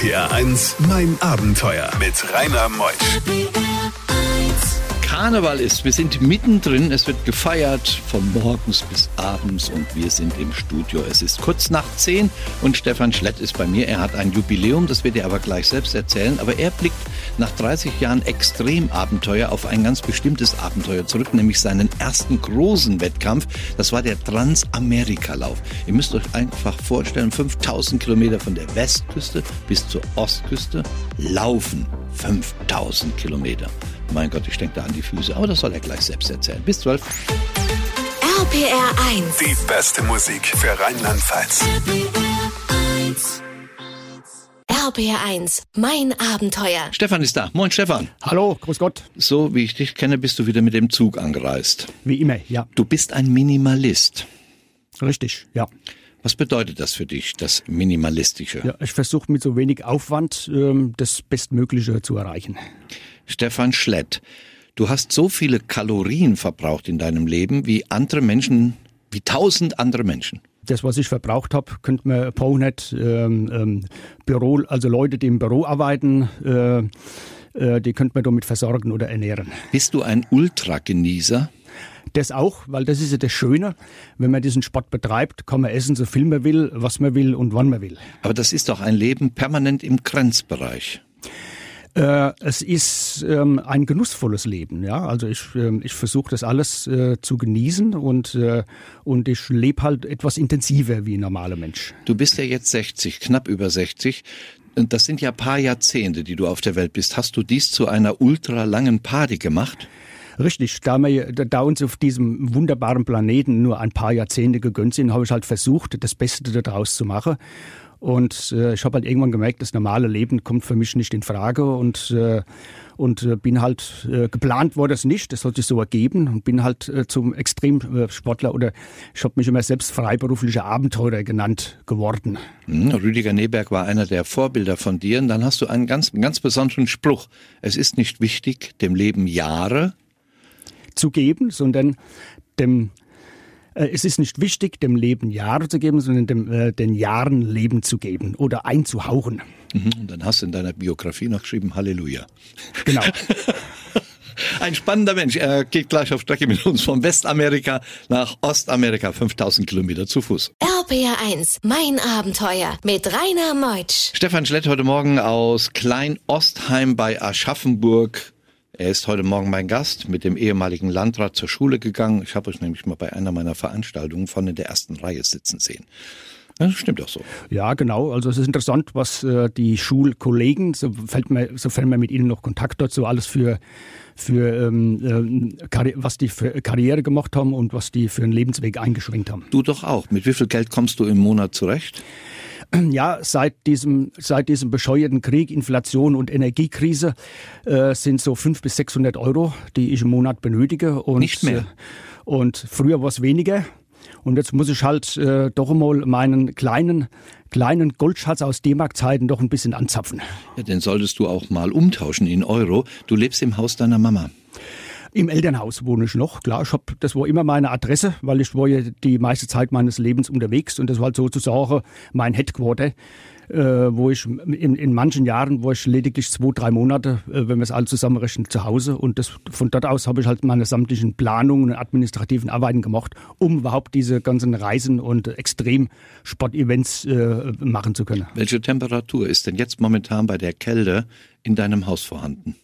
RPR 1, mein Abenteuer mit Rainer Meusch. Karneval ist. Wir sind mittendrin. Es wird gefeiert von morgens bis abends und wir sind im Studio. Es ist kurz nach zehn und Stefan Schlett ist bei mir. Er hat ein Jubiläum, das wird er aber gleich selbst erzählen. Aber er blickt nach 30 Jahren Extremabenteuer auf ein ganz bestimmtes Abenteuer zurück, nämlich seinen ersten großen Wettkampf. Das war der Transamerikalauf. Ihr müsst euch einfach vorstellen, 5000 Kilometer von der Westküste bis zur Ostküste laufen. 5000 Kilometer. Mein Gott, ich denke da an die Füße, aber das soll er gleich selbst erzählen. Bis 12. RPR 1. Die beste Musik für Rheinland-Pfalz. RPR 1. Mein Abenteuer. Stefan ist da. Moin, Stefan. Hallo, grüß Gott. So wie ich dich kenne, bist du wieder mit dem Zug angereist. Wie immer, ja. Du bist ein Minimalist. Richtig, ja. Was bedeutet das für dich, das Minimalistische? ja ich versuche mit so wenig Aufwand ähm, das Bestmögliche zu erreichen. Stefan Schlett, du hast so viele Kalorien verbraucht in deinem Leben wie andere Menschen, wie tausend andere Menschen. Das, was ich verbraucht habe, könnte man Pownet, ähm, ähm, Büro, also Leute, die im Büro arbeiten, äh, äh, die könnte man damit versorgen oder ernähren. Bist du ein Ultragenießer? Das auch, weil das ist ja das Schöne. Wenn man diesen Sport betreibt, kann man essen, so viel man will, was man will und wann man will. Aber das ist doch ein Leben permanent im Grenzbereich. Äh, es ist ähm, ein genussvolles Leben, ja. Also ich, ähm, ich versuche das alles äh, zu genießen und, äh, und ich lebe halt etwas intensiver wie ein normaler Mensch. Du bist ja jetzt 60, knapp über 60. Und das sind ja paar Jahrzehnte, die du auf der Welt bist. Hast du dies zu einer ultralangen Party gemacht? Richtig, da, wir, da uns auf diesem wunderbaren Planeten nur ein paar Jahrzehnte gegönnt sind, habe ich halt versucht, das Beste daraus zu machen. Und äh, ich habe halt irgendwann gemerkt, das normale Leben kommt für mich nicht in Frage und äh, und äh, bin halt äh, geplant wurde es nicht, das hat sich so ergeben und bin halt äh, zum Extremsportler oder ich habe mich immer selbst freiberuflicher Abenteurer genannt geworden. Hm, Rüdiger Neberg war einer der Vorbilder von dir und dann hast du einen ganz ganz besonderen Spruch. Es ist nicht wichtig, dem Leben Jahre zu geben, sondern dem es ist nicht wichtig, dem Leben Jahre zu geben, sondern dem, äh, den Jahren Leben zu geben oder einzuhauchen. Mhm, und dann hast du in deiner Biografie noch geschrieben, Halleluja. Genau. Ein spannender Mensch. Er geht gleich auf Strecke mit uns von Westamerika nach Ostamerika, 5000 Kilometer zu Fuß. RPR 1. Mein Abenteuer mit Rainer Meutsch. Stefan Schlett heute Morgen aus Klein-Ostheim bei Aschaffenburg. Er ist heute Morgen mein Gast, mit dem ehemaligen Landrat zur Schule gegangen. Ich habe euch nämlich mal bei einer meiner Veranstaltungen von in der ersten Reihe sitzen sehen. Das stimmt auch so. Ja, genau. Also es ist interessant, was äh, die Schulkollegen, so fällt mir, sofern man mit ihnen noch Kontakt hat, so alles für, für ähm, äh, was die für Karriere gemacht haben und was die für einen Lebensweg eingeschränkt haben. Du doch auch. Mit wie viel Geld kommst du im Monat zurecht? Ja, seit diesem, seit diesem bescheuerten Krieg, Inflation und Energiekrise äh, sind so 500 bis 600 Euro, die ich im Monat benötige. Und, Nicht mehr. Äh, und früher war es weniger. Und jetzt muss ich halt äh, doch einmal meinen kleinen, kleinen Goldschatz aus D-Mark-Zeiten doch ein bisschen anzapfen. Ja, den solltest du auch mal umtauschen in Euro. Du lebst im Haus deiner Mama. Im Elternhaus wohne ich noch. Klar, ich hab, das war immer meine Adresse, weil ich war ja die meiste Zeit meines Lebens unterwegs und das war halt sozusagen mein Headquarter, äh, wo ich in, in manchen Jahren war ich lediglich zwei, drei Monate, äh, wenn wir es alle zusammenrechnen, zu Hause. Und das, von dort aus habe ich halt meine sämtlichen Planungen und administrativen Arbeiten gemacht, um überhaupt diese ganzen Reisen und Extremsport-Events äh, machen zu können. Welche Temperatur ist denn jetzt momentan bei der Kälte in deinem Haus vorhanden?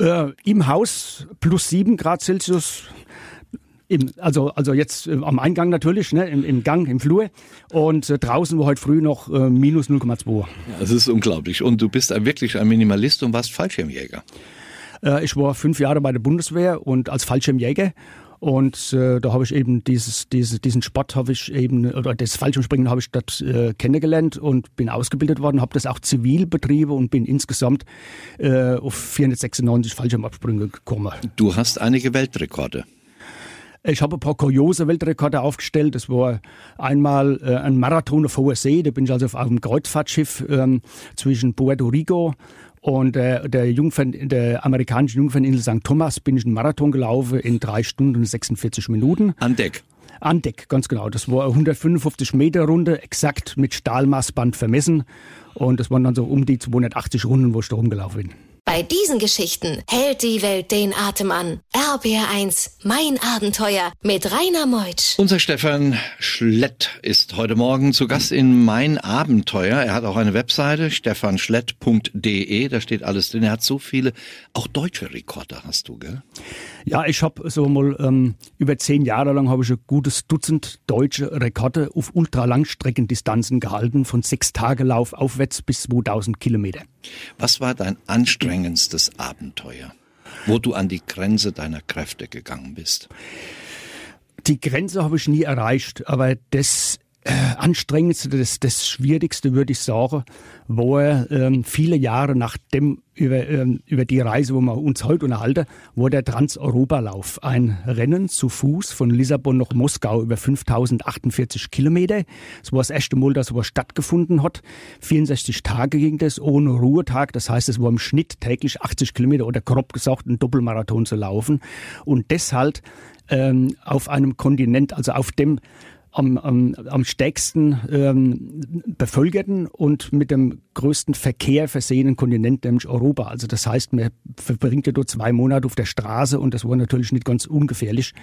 Äh, Im Haus plus sieben Grad Celsius. Im, also, also jetzt äh, am Eingang natürlich, ne, im, im Gang, im Flur. Und äh, draußen war heute früh noch äh, minus 0,2. Ja, das ist unglaublich. Und du bist ein, wirklich ein Minimalist und warst Fallschirmjäger. Äh, ich war fünf Jahre bei der Bundeswehr und als Fallschirmjäger. Und äh, da habe ich eben dieses, diese, diesen Sport habe ich eben, oder das Fallschirmspringen habe ich dort äh, kennengelernt und bin ausgebildet worden, habe das auch zivil betrieben und bin insgesamt äh, auf 496 Fallschirmabsprünge gekommen. Du hast einige Weltrekorde. Ich habe ein paar kuriose Weltrekorde aufgestellt. Das war einmal äh, ein Marathon auf hoher See. Da bin ich also auf einem Kreuzfahrtschiff ähm, zwischen Puerto Rico und äh, der, Jungfern, der amerikanischen Jungferninsel St. Thomas bin ich einen Marathon gelaufen in drei Stunden und 46 Minuten. An Deck. An Deck, ganz genau. Das war eine 155 Meter Runde, exakt mit Stahlmaßband vermessen. Und das waren dann so um die 280 Runden, wo ich da rumgelaufen bin. Bei diesen Geschichten hält die Welt den Atem an. RBR1, mein Abenteuer mit Rainer Meutsch. Unser Stefan Schlett ist heute Morgen zu Gast in Mein Abenteuer. Er hat auch eine Webseite, stefanschlett.de, da steht alles drin. Er hat so viele, auch deutsche Rekorde hast du, gell? Ja, ich habe so mal ähm, über zehn Jahre lang habe ich ein gutes Dutzend deutsche Rekorde auf Ultralangstreckendistanzen gehalten, von sechs Tage Lauf aufwärts bis 2000 Kilometer. Was war dein anstrengendstes Abenteuer, wo du an die Grenze deiner Kräfte gegangen bist? Die Grenze habe ich nie erreicht, aber das anstrengendste, das, das Schwierigste, würde ich sagen, wo er ähm, viele Jahre nach dem über, ähm, über die Reise, wo wir uns heute unterhalten, war der Trans-Europa-Lauf. Ein Rennen zu Fuß von Lissabon nach Moskau über 5048 Kilometer. Es war das erste Mal, dass sowas stattgefunden hat. 64 Tage ging das, ohne Ruhetag. Das heißt, es war im Schnitt täglich 80 Kilometer oder grob gesagt ein Doppelmarathon zu laufen. Und deshalb ähm, auf einem Kontinent, also auf dem am, am, am stärksten ähm, bevölkerten und mit dem größten Verkehr versehenen Kontinent, nämlich Europa. Also das heißt, man verbringt ja dort zwei Monate auf der Straße und das war natürlich nicht ganz ungefährlich.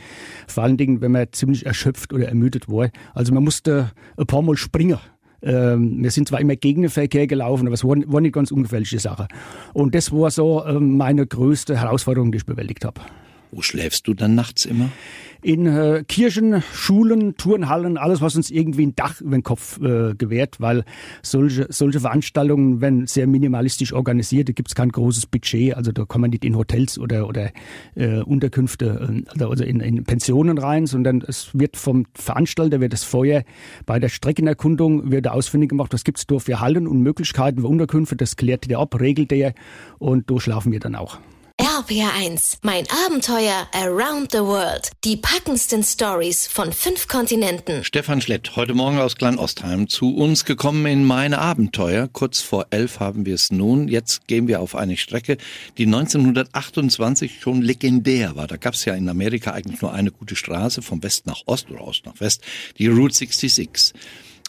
Vor allen Dingen, wenn man ziemlich erschöpft oder ermüdet war. Also man musste ein paar Mal springen. Ähm, wir sind zwar immer gegen den Verkehr gelaufen, aber es war, war nicht ganz ungefährliche Sache. Und das war so ähm, meine größte Herausforderung, die ich bewältigt habe. Wo schläfst du dann nachts immer? in äh, Kirchen, Schulen, Turnhallen, alles, was uns irgendwie ein Dach über den Kopf äh, gewährt, weil solche, solche Veranstaltungen werden sehr minimalistisch organisiert, da gibt's kein großes Budget, also da kann man nicht in Hotels oder, oder äh, Unterkünfte, äh, also in, in Pensionen rein, sondern es wird vom Veranstalter, wird das vorher bei der Streckenerkundung wird ausfindig gemacht, was gibt's da für Hallen und Möglichkeiten für Unterkünfte, das klärt der ab, regelt der und da schlafen wir dann auch. RPR1, mein Abenteuer Around the World. Die packendsten Stories von fünf Kontinenten. Stefan Schlett, heute Morgen aus Klein-Ostheim, zu uns gekommen in meine Abenteuer. Kurz vor elf haben wir es nun. Jetzt gehen wir auf eine Strecke, die 1928 schon legendär war. Da gab es ja in Amerika eigentlich nur eine gute Straße, vom West nach Ost oder Ost nach West, die Route 66.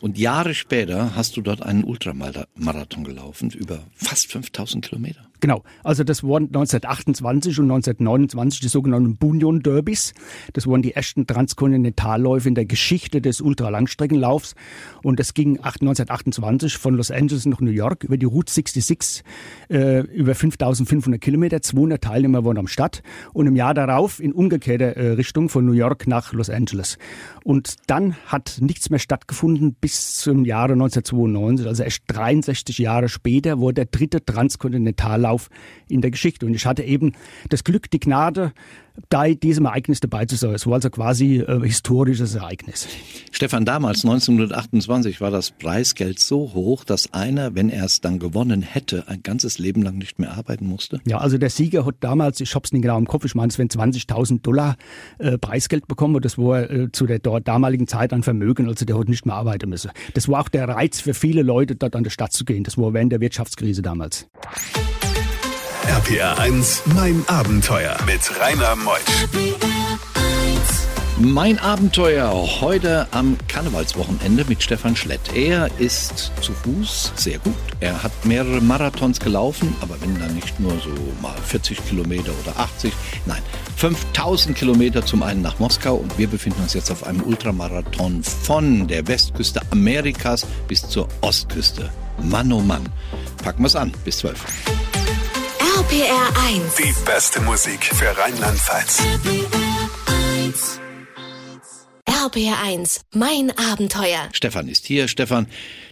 Und Jahre später hast du dort einen Ultramarathon gelaufen, über fast 5000 Kilometer. Genau, also das waren 1928 und 1929 die sogenannten Bunyon Derbys. Das waren die ersten Transkontinentalläufe in der Geschichte des Ultralangstreckenlaufs. Und das ging 1928 von Los Angeles nach New York über die Route 66 äh, über 5500 Kilometer. 200 Teilnehmer waren am Start. Und im Jahr darauf in umgekehrter äh, Richtung von New York nach Los Angeles. Und dann hat nichts mehr stattgefunden bis zum Jahre 1992, also erst 63 Jahre später, wurde der dritte Transkontinentallauf Verlauf in der Geschichte. Und ich hatte eben das Glück, die Gnade, bei diesem Ereignis dabei zu sein. Es war also quasi äh, historisches Ereignis. Stefan, damals 1928 war das Preisgeld so hoch, dass einer, wenn er es dann gewonnen hätte, ein ganzes Leben lang nicht mehr arbeiten musste. Ja, also der Sieger hat damals, ich hab's nicht genau im Kopf, ich meine, es wären 20.000 Dollar äh, Preisgeld bekommen und das war äh, zu der damaligen Zeit ein Vermögen, also der hat nicht mehr arbeiten müssen. Das war auch der Reiz für viele Leute, dort an der Stadt zu gehen. Das war während der Wirtschaftskrise damals. RPR 1, mein Abenteuer mit Rainer Meusch. Mein Abenteuer heute am Karnevalswochenende mit Stefan Schlett. Er ist zu Fuß sehr gut. Er hat mehrere Marathons gelaufen, aber wenn dann nicht nur so mal 40 Kilometer oder 80, nein, 5000 Kilometer zum einen nach Moskau und wir befinden uns jetzt auf einem Ultramarathon von der Westküste Amerikas bis zur Ostküste. Mann, oh Mann. Packen wir's an. Bis 12. RPR 1. Die beste Musik für Rheinland-Pfalz. RPR 1, mein Abenteuer. Stefan ist hier. Stefan,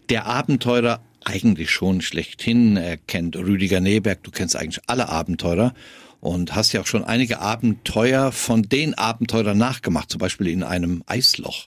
der Abenteurer eigentlich schon schlechthin. Er kennt Rüdiger Neberg, du kennst eigentlich alle Abenteurer und hast ja auch schon einige Abenteuer von den Abenteurern nachgemacht, zum Beispiel in einem Eisloch.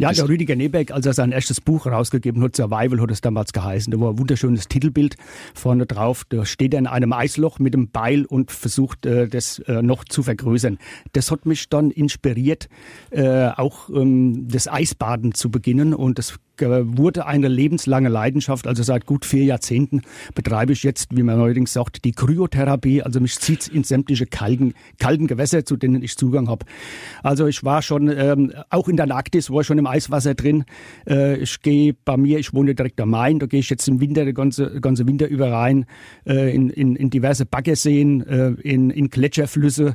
Ja, der Rüdiger Nebeck, als er sein erstes Buch rausgegeben hat, Survival hat es damals geheißen. Da war ein wunderschönes Titelbild vorne drauf. Da steht er in einem Eisloch mit einem Beil und versucht, äh, das äh, noch zu vergrößern. Das hat mich dann inspiriert, äh, auch ähm, das Eisbaden zu beginnen und das wurde eine lebenslange Leidenschaft. Also seit gut vier Jahrzehnten betreibe ich jetzt, wie man neuerdings sagt, die Kryotherapie. Also mich zieht in sämtliche kalten, kalten Gewässer, zu denen ich Zugang habe. Also ich war schon, ähm, auch in der Arktis, war ich schon im Eiswasser drin. Äh, ich gehe bei mir, ich wohne direkt am Main, da gehe ich jetzt im Winter, den ganze, ganze Winter über rein, äh, in, in, in diverse Baggerseen, äh, in, in Gletscherflüsse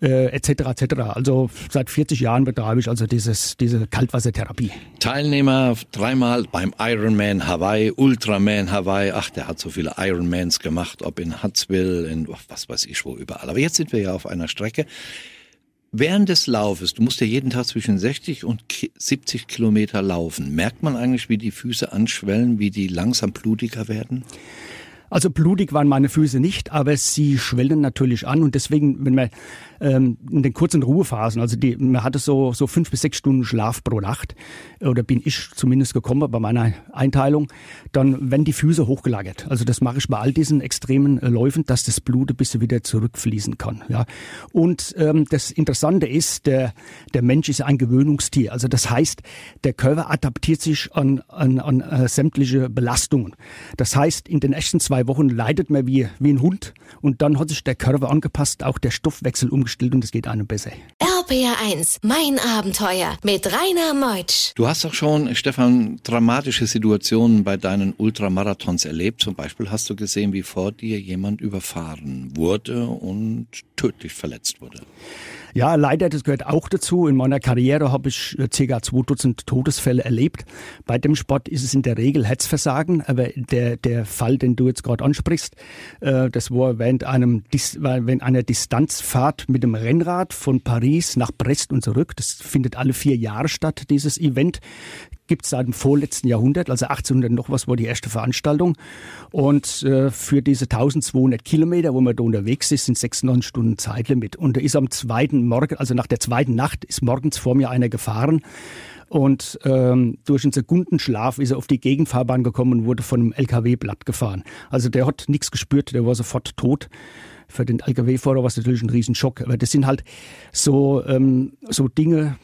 äh, etc. etc. Also seit 40 Jahren betreibe ich also dieses, diese Kaltwassertherapie. Teilnehmer dreimal beim Ironman Hawaii, Ultraman Hawaii. Ach, der hat so viele Ironmans gemacht, ob in Huntsville, in was weiß ich wo überall. Aber jetzt sind wir ja auf einer Strecke. Während des Laufes, du musst ja jeden Tag zwischen 60 und 70 Kilometer laufen. Merkt man eigentlich, wie die Füße anschwellen, wie die langsam blutiger werden? Also blutig waren meine Füße nicht, aber sie schwellen natürlich an und deswegen, wenn man ähm, in den kurzen Ruhephasen, also die, man hatte so, so fünf bis sechs Stunden Schlaf pro Nacht, oder bin ich zumindest gekommen bei meiner Einteilung, dann werden die Füße hochgelagert. Also das mache ich bei all diesen extremen äh, Läufen, dass das Blut ein bisschen wieder zurückfließen kann. Ja. Und ähm, das Interessante ist, der, der Mensch ist ein Gewöhnungstier. Also das heißt, der Körper adaptiert sich an, an, an äh, sämtliche Belastungen. Das heißt, in den ersten zwei Wochen leidet man wie, wie ein Hund und dann hat sich der Körper angepasst, auch der Stoffwechsel umgestellt umgestellt und es geht einem besser. RPR1, mein Abenteuer mit Rainer Meutsch. Du hast doch schon, Stefan, dramatische Situationen bei deinen Ultramarathons erlebt. Zum Beispiel hast du gesehen, wie vor dir jemand überfahren wurde und tödlich verletzt wurde. Ja, leider, das gehört auch dazu. In meiner Karriere habe ich äh, ca. zwei Dutzend Todesfälle erlebt. Bei dem Sport ist es in der Regel Herzversagen, aber der, der Fall, den du jetzt gerade ansprichst, äh, das war während, einem, während einer Distanzfahrt mit dem Rennrad von Paris nach Brest und zurück. Das findet alle vier Jahre statt, dieses Event gibt es seit dem vorletzten Jahrhundert, also 1800 noch was war die erste Veranstaltung. Und äh, für diese 1200 Kilometer, wo man da unterwegs ist, sind 96 Stunden Zeitlimit. Und da ist am zweiten Morgen, also nach der zweiten Nacht, ist morgens vor mir einer gefahren. Und ähm, durch einen Sekundenschlaf ist er auf die Gegenfahrbahn gekommen und wurde von einem LKW platt gefahren. Also der hat nichts gespürt, der war sofort tot für den LKW-Fahrer war es natürlich ein Riesenschock. Aber das sind halt so, ähm, so Dinge,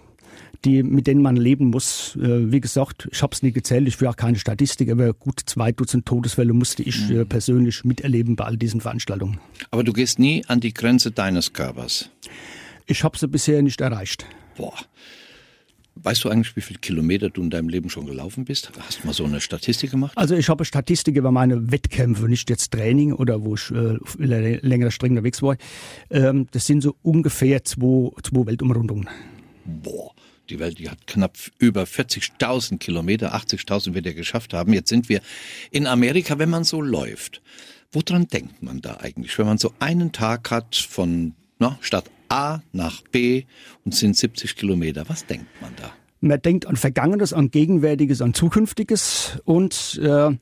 die, mit denen man leben muss. Äh, wie gesagt, ich habe es nie gezählt, ich will auch keine Statistik, aber gut zwei Dutzend Todesfälle musste ich mhm. äh, persönlich miterleben bei all diesen Veranstaltungen. Aber du gehst nie an die Grenze deines Körpers. Ich habe sie bisher nicht erreicht. Boah. Weißt du eigentlich, wie viele Kilometer du in deinem Leben schon gelaufen bist? Hast du mal so eine Statistik gemacht? Also ich habe Statistik über meine Wettkämpfe, nicht jetzt Training oder wo ich äh, längere Strecke unterwegs war. Ähm, das sind so ungefähr zwei, zwei Weltumrundungen. Boah. Die Welt, die hat knapp über 40.000 Kilometer, 80.000 wird er geschafft haben. Jetzt sind wir in Amerika, wenn man so läuft. Woran denkt man da eigentlich, wenn man so einen Tag hat von na, Stadt A nach B und sind 70 Kilometer? Was denkt man da? Man denkt an Vergangenes, an Gegenwärtiges, an Zukünftiges und äh,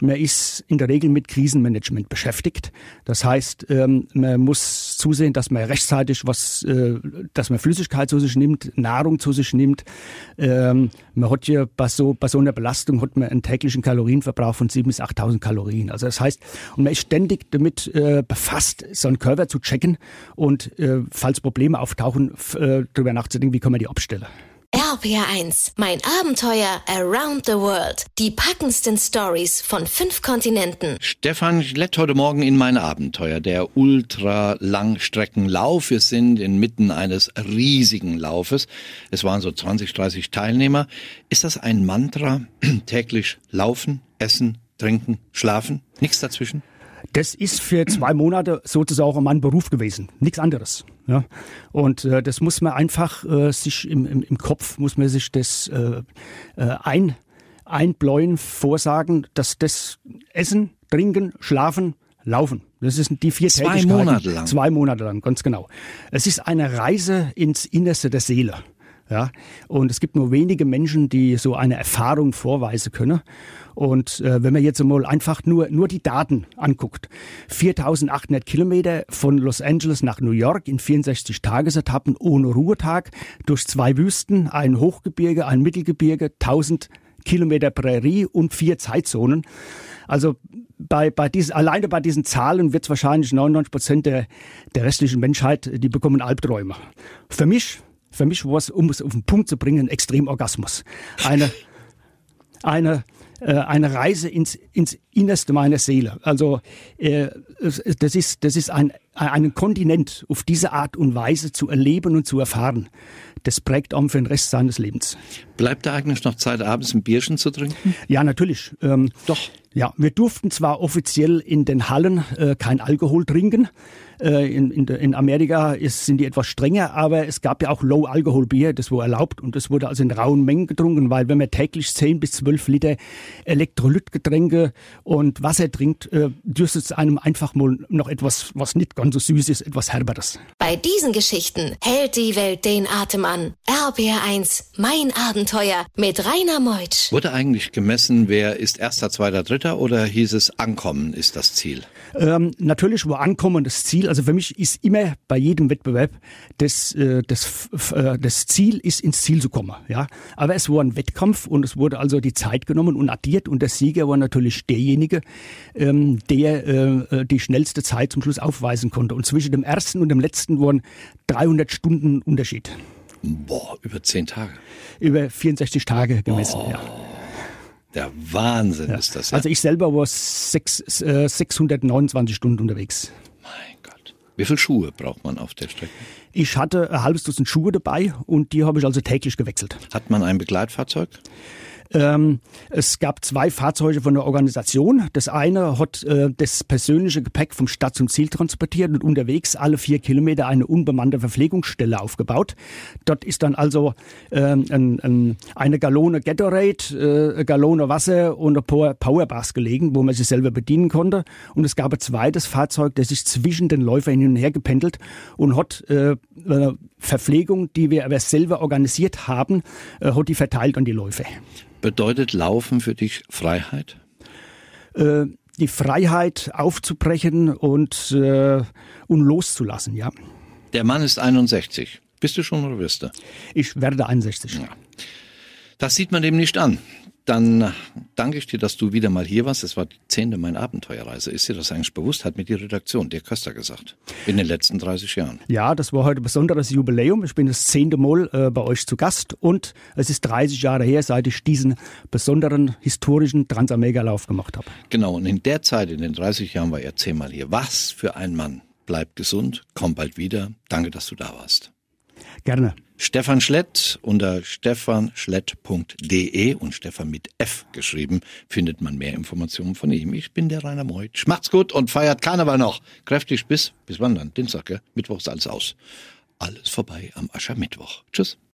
man ist in der Regel mit Krisenmanagement beschäftigt. Das heißt, ähm, man muss zusehen, dass man rechtzeitig was, äh, dass man Flüssigkeit zu sich nimmt, Nahrung zu sich nimmt. Ähm, man hat ja bei so, bei so einer Belastung hat man einen täglichen Kalorienverbrauch von 7.000 bis 8.000 Kalorien. Also das heißt, und man ist ständig damit äh, befasst, seinen Körper zu checken und äh, falls Probleme auftauchen, darüber nachzudenken, wie kann man die abstellen. RPR1, mein Abenteuer Around the World. Die packendsten Stories von fünf Kontinenten. Stefan Schlett heute Morgen in mein Abenteuer, der Ultra-Langstreckenlauf. Wir sind inmitten eines riesigen Laufes. Es waren so 20, 30 Teilnehmer. Ist das ein Mantra? Täglich laufen, essen, trinken, schlafen? Nichts dazwischen? Das ist für zwei Monate sozusagen mein Beruf gewesen, nichts anderes. Ja? Und äh, das muss man einfach äh, sich im, im, im Kopf, muss man sich das äh, äh, ein, einbläuen, vorsagen, dass das Essen, Trinken, Schlafen, Laufen. Das sind die vier Zwei Monate lang. Zwei Monate lang, ganz genau. Es ist eine Reise ins Innerste der Seele. Ja, und es gibt nur wenige Menschen, die so eine Erfahrung vorweisen können. Und äh, wenn man jetzt mal einfach nur, nur die Daten anguckt, 4800 Kilometer von Los Angeles nach New York in 64 Tagesetappen ohne Ruhetag durch zwei Wüsten, ein Hochgebirge, ein Mittelgebirge, 1000 Kilometer Prärie und vier Zeitzonen. Also bei, bei diesen, alleine bei diesen Zahlen wird es wahrscheinlich 99 Prozent der, der restlichen Menschheit, die bekommen Albträume. Für mich, für mich war es, um es auf den Punkt zu bringen, ein Extremorgasmus. Eine eine äh, eine Reise ins, ins Innerste meiner Seele. Also äh, das ist, das ist ein, einen Kontinent auf diese Art und Weise zu erleben und zu erfahren. Das prägt auch für den Rest seines Lebens. Bleibt da eigentlich noch Zeit, abends ein Bierchen zu trinken? Ja, natürlich. Ähm, Doch. Ja, wir durften zwar offiziell in den Hallen äh, kein Alkohol trinken. Äh, in, in, in Amerika ist, sind die etwas strenger, aber es gab ja auch Low-Alkohol-Bier, das war erlaubt und das wurde also in rauen Mengen getrunken, weil wenn man täglich 10 bis 12 Liter Elektrolytgetränke und Wasser trinkt, äh, dürfte es einem einfach mal noch etwas, was nicht ganz so süß ist, etwas Herberes. Bei diesen Geschichten hält die Welt den Atem an. RBR1, mein Abenteuer mit Rainer Meutsch. Wurde eigentlich gemessen, wer ist erster, zweiter, dritter oder hieß es Ankommen ist das Ziel? Ähm, natürlich war Ankommen das Ziel. Also für mich ist immer bei jedem Wettbewerb das, äh, das, äh, das Ziel ist ins Ziel zu kommen. Ja, aber es war ein Wettkampf und es wurde also die Zeit genommen und addiert und der Sieger war natürlich derjenige, ähm, der äh, die schnellste Zeit zum Schluss aufweisen konnte. Und zwischen dem ersten und dem letzten waren 300 Stunden Unterschied. Boah, über zehn Tage. Über 64 Tage gemessen. Oh. Ja. Der Wahnsinn Ja. ist das. Ja? Also ich selber war sechs, äh, 629 Stunden unterwegs. mein Gott. Wie viele Schuhe braucht man auf der Strecke? Ich hatte ein halbes Dutzend Schuhe dabei und die habe ich also täglich gewechselt. Hat man ein Begleitfahrzeug? Ähm, es gab zwei Fahrzeuge von der Organisation. Das eine hat äh, das persönliche Gepäck vom Stadt zum Ziel transportiert und unterwegs alle vier Kilometer eine unbemannte Verpflegungsstelle aufgebaut. Dort ist dann also ähm, ein, ein, eine Gallone Gatorade, äh, eine Gallone Wasser und ein paar Powerbars gelegen, wo man sich selber bedienen konnte. Und es gab ein zweites Fahrzeug, das sich zwischen den Läufern hin und her gependelt und hat äh, äh, Verpflegung, die wir aber selber organisiert haben, äh, hat die verteilt an die Läufer. Bedeutet Laufen für dich Freiheit? äh, die Freiheit aufzubrechen und, äh, und loszulassen, ja. Der Mann ist 61. Bist du schon oder wirst du? Ich werde 61. Das sieht man dem nicht an. Dann danke ich dir, dass du wieder mal hier warst. Das war die zehnte Mein Abenteuerreise. Ist dir das eigentlich bewusst? Hat mir die Redaktion, der Köster gesagt. In den letzten 30 Jahren. Ja, das war heute ein besonderes Jubiläum. Ich bin das zehnte Mal äh, bei euch zu Gast und es ist 30 Jahre her, seit ich diesen besonderen historischen Transamega-Lauf gemacht habe. Genau. Und in der Zeit, in den 30 Jahren, war er zehnmal hier. Was für ein Mann. Bleib gesund, komm bald wieder. Danke, dass du da warst. Gerne. Stefan Schlett unter stefanschlett.de und Stefan mit F geschrieben findet man mehr Informationen von ihm. Ich bin der Rainer Meutsch. Macht's gut und feiert Karneval noch. Kräftig bis, bis wann dann? Dienstag, gell? Ist alles aus. Alles vorbei am Aschermittwoch. Tschüss.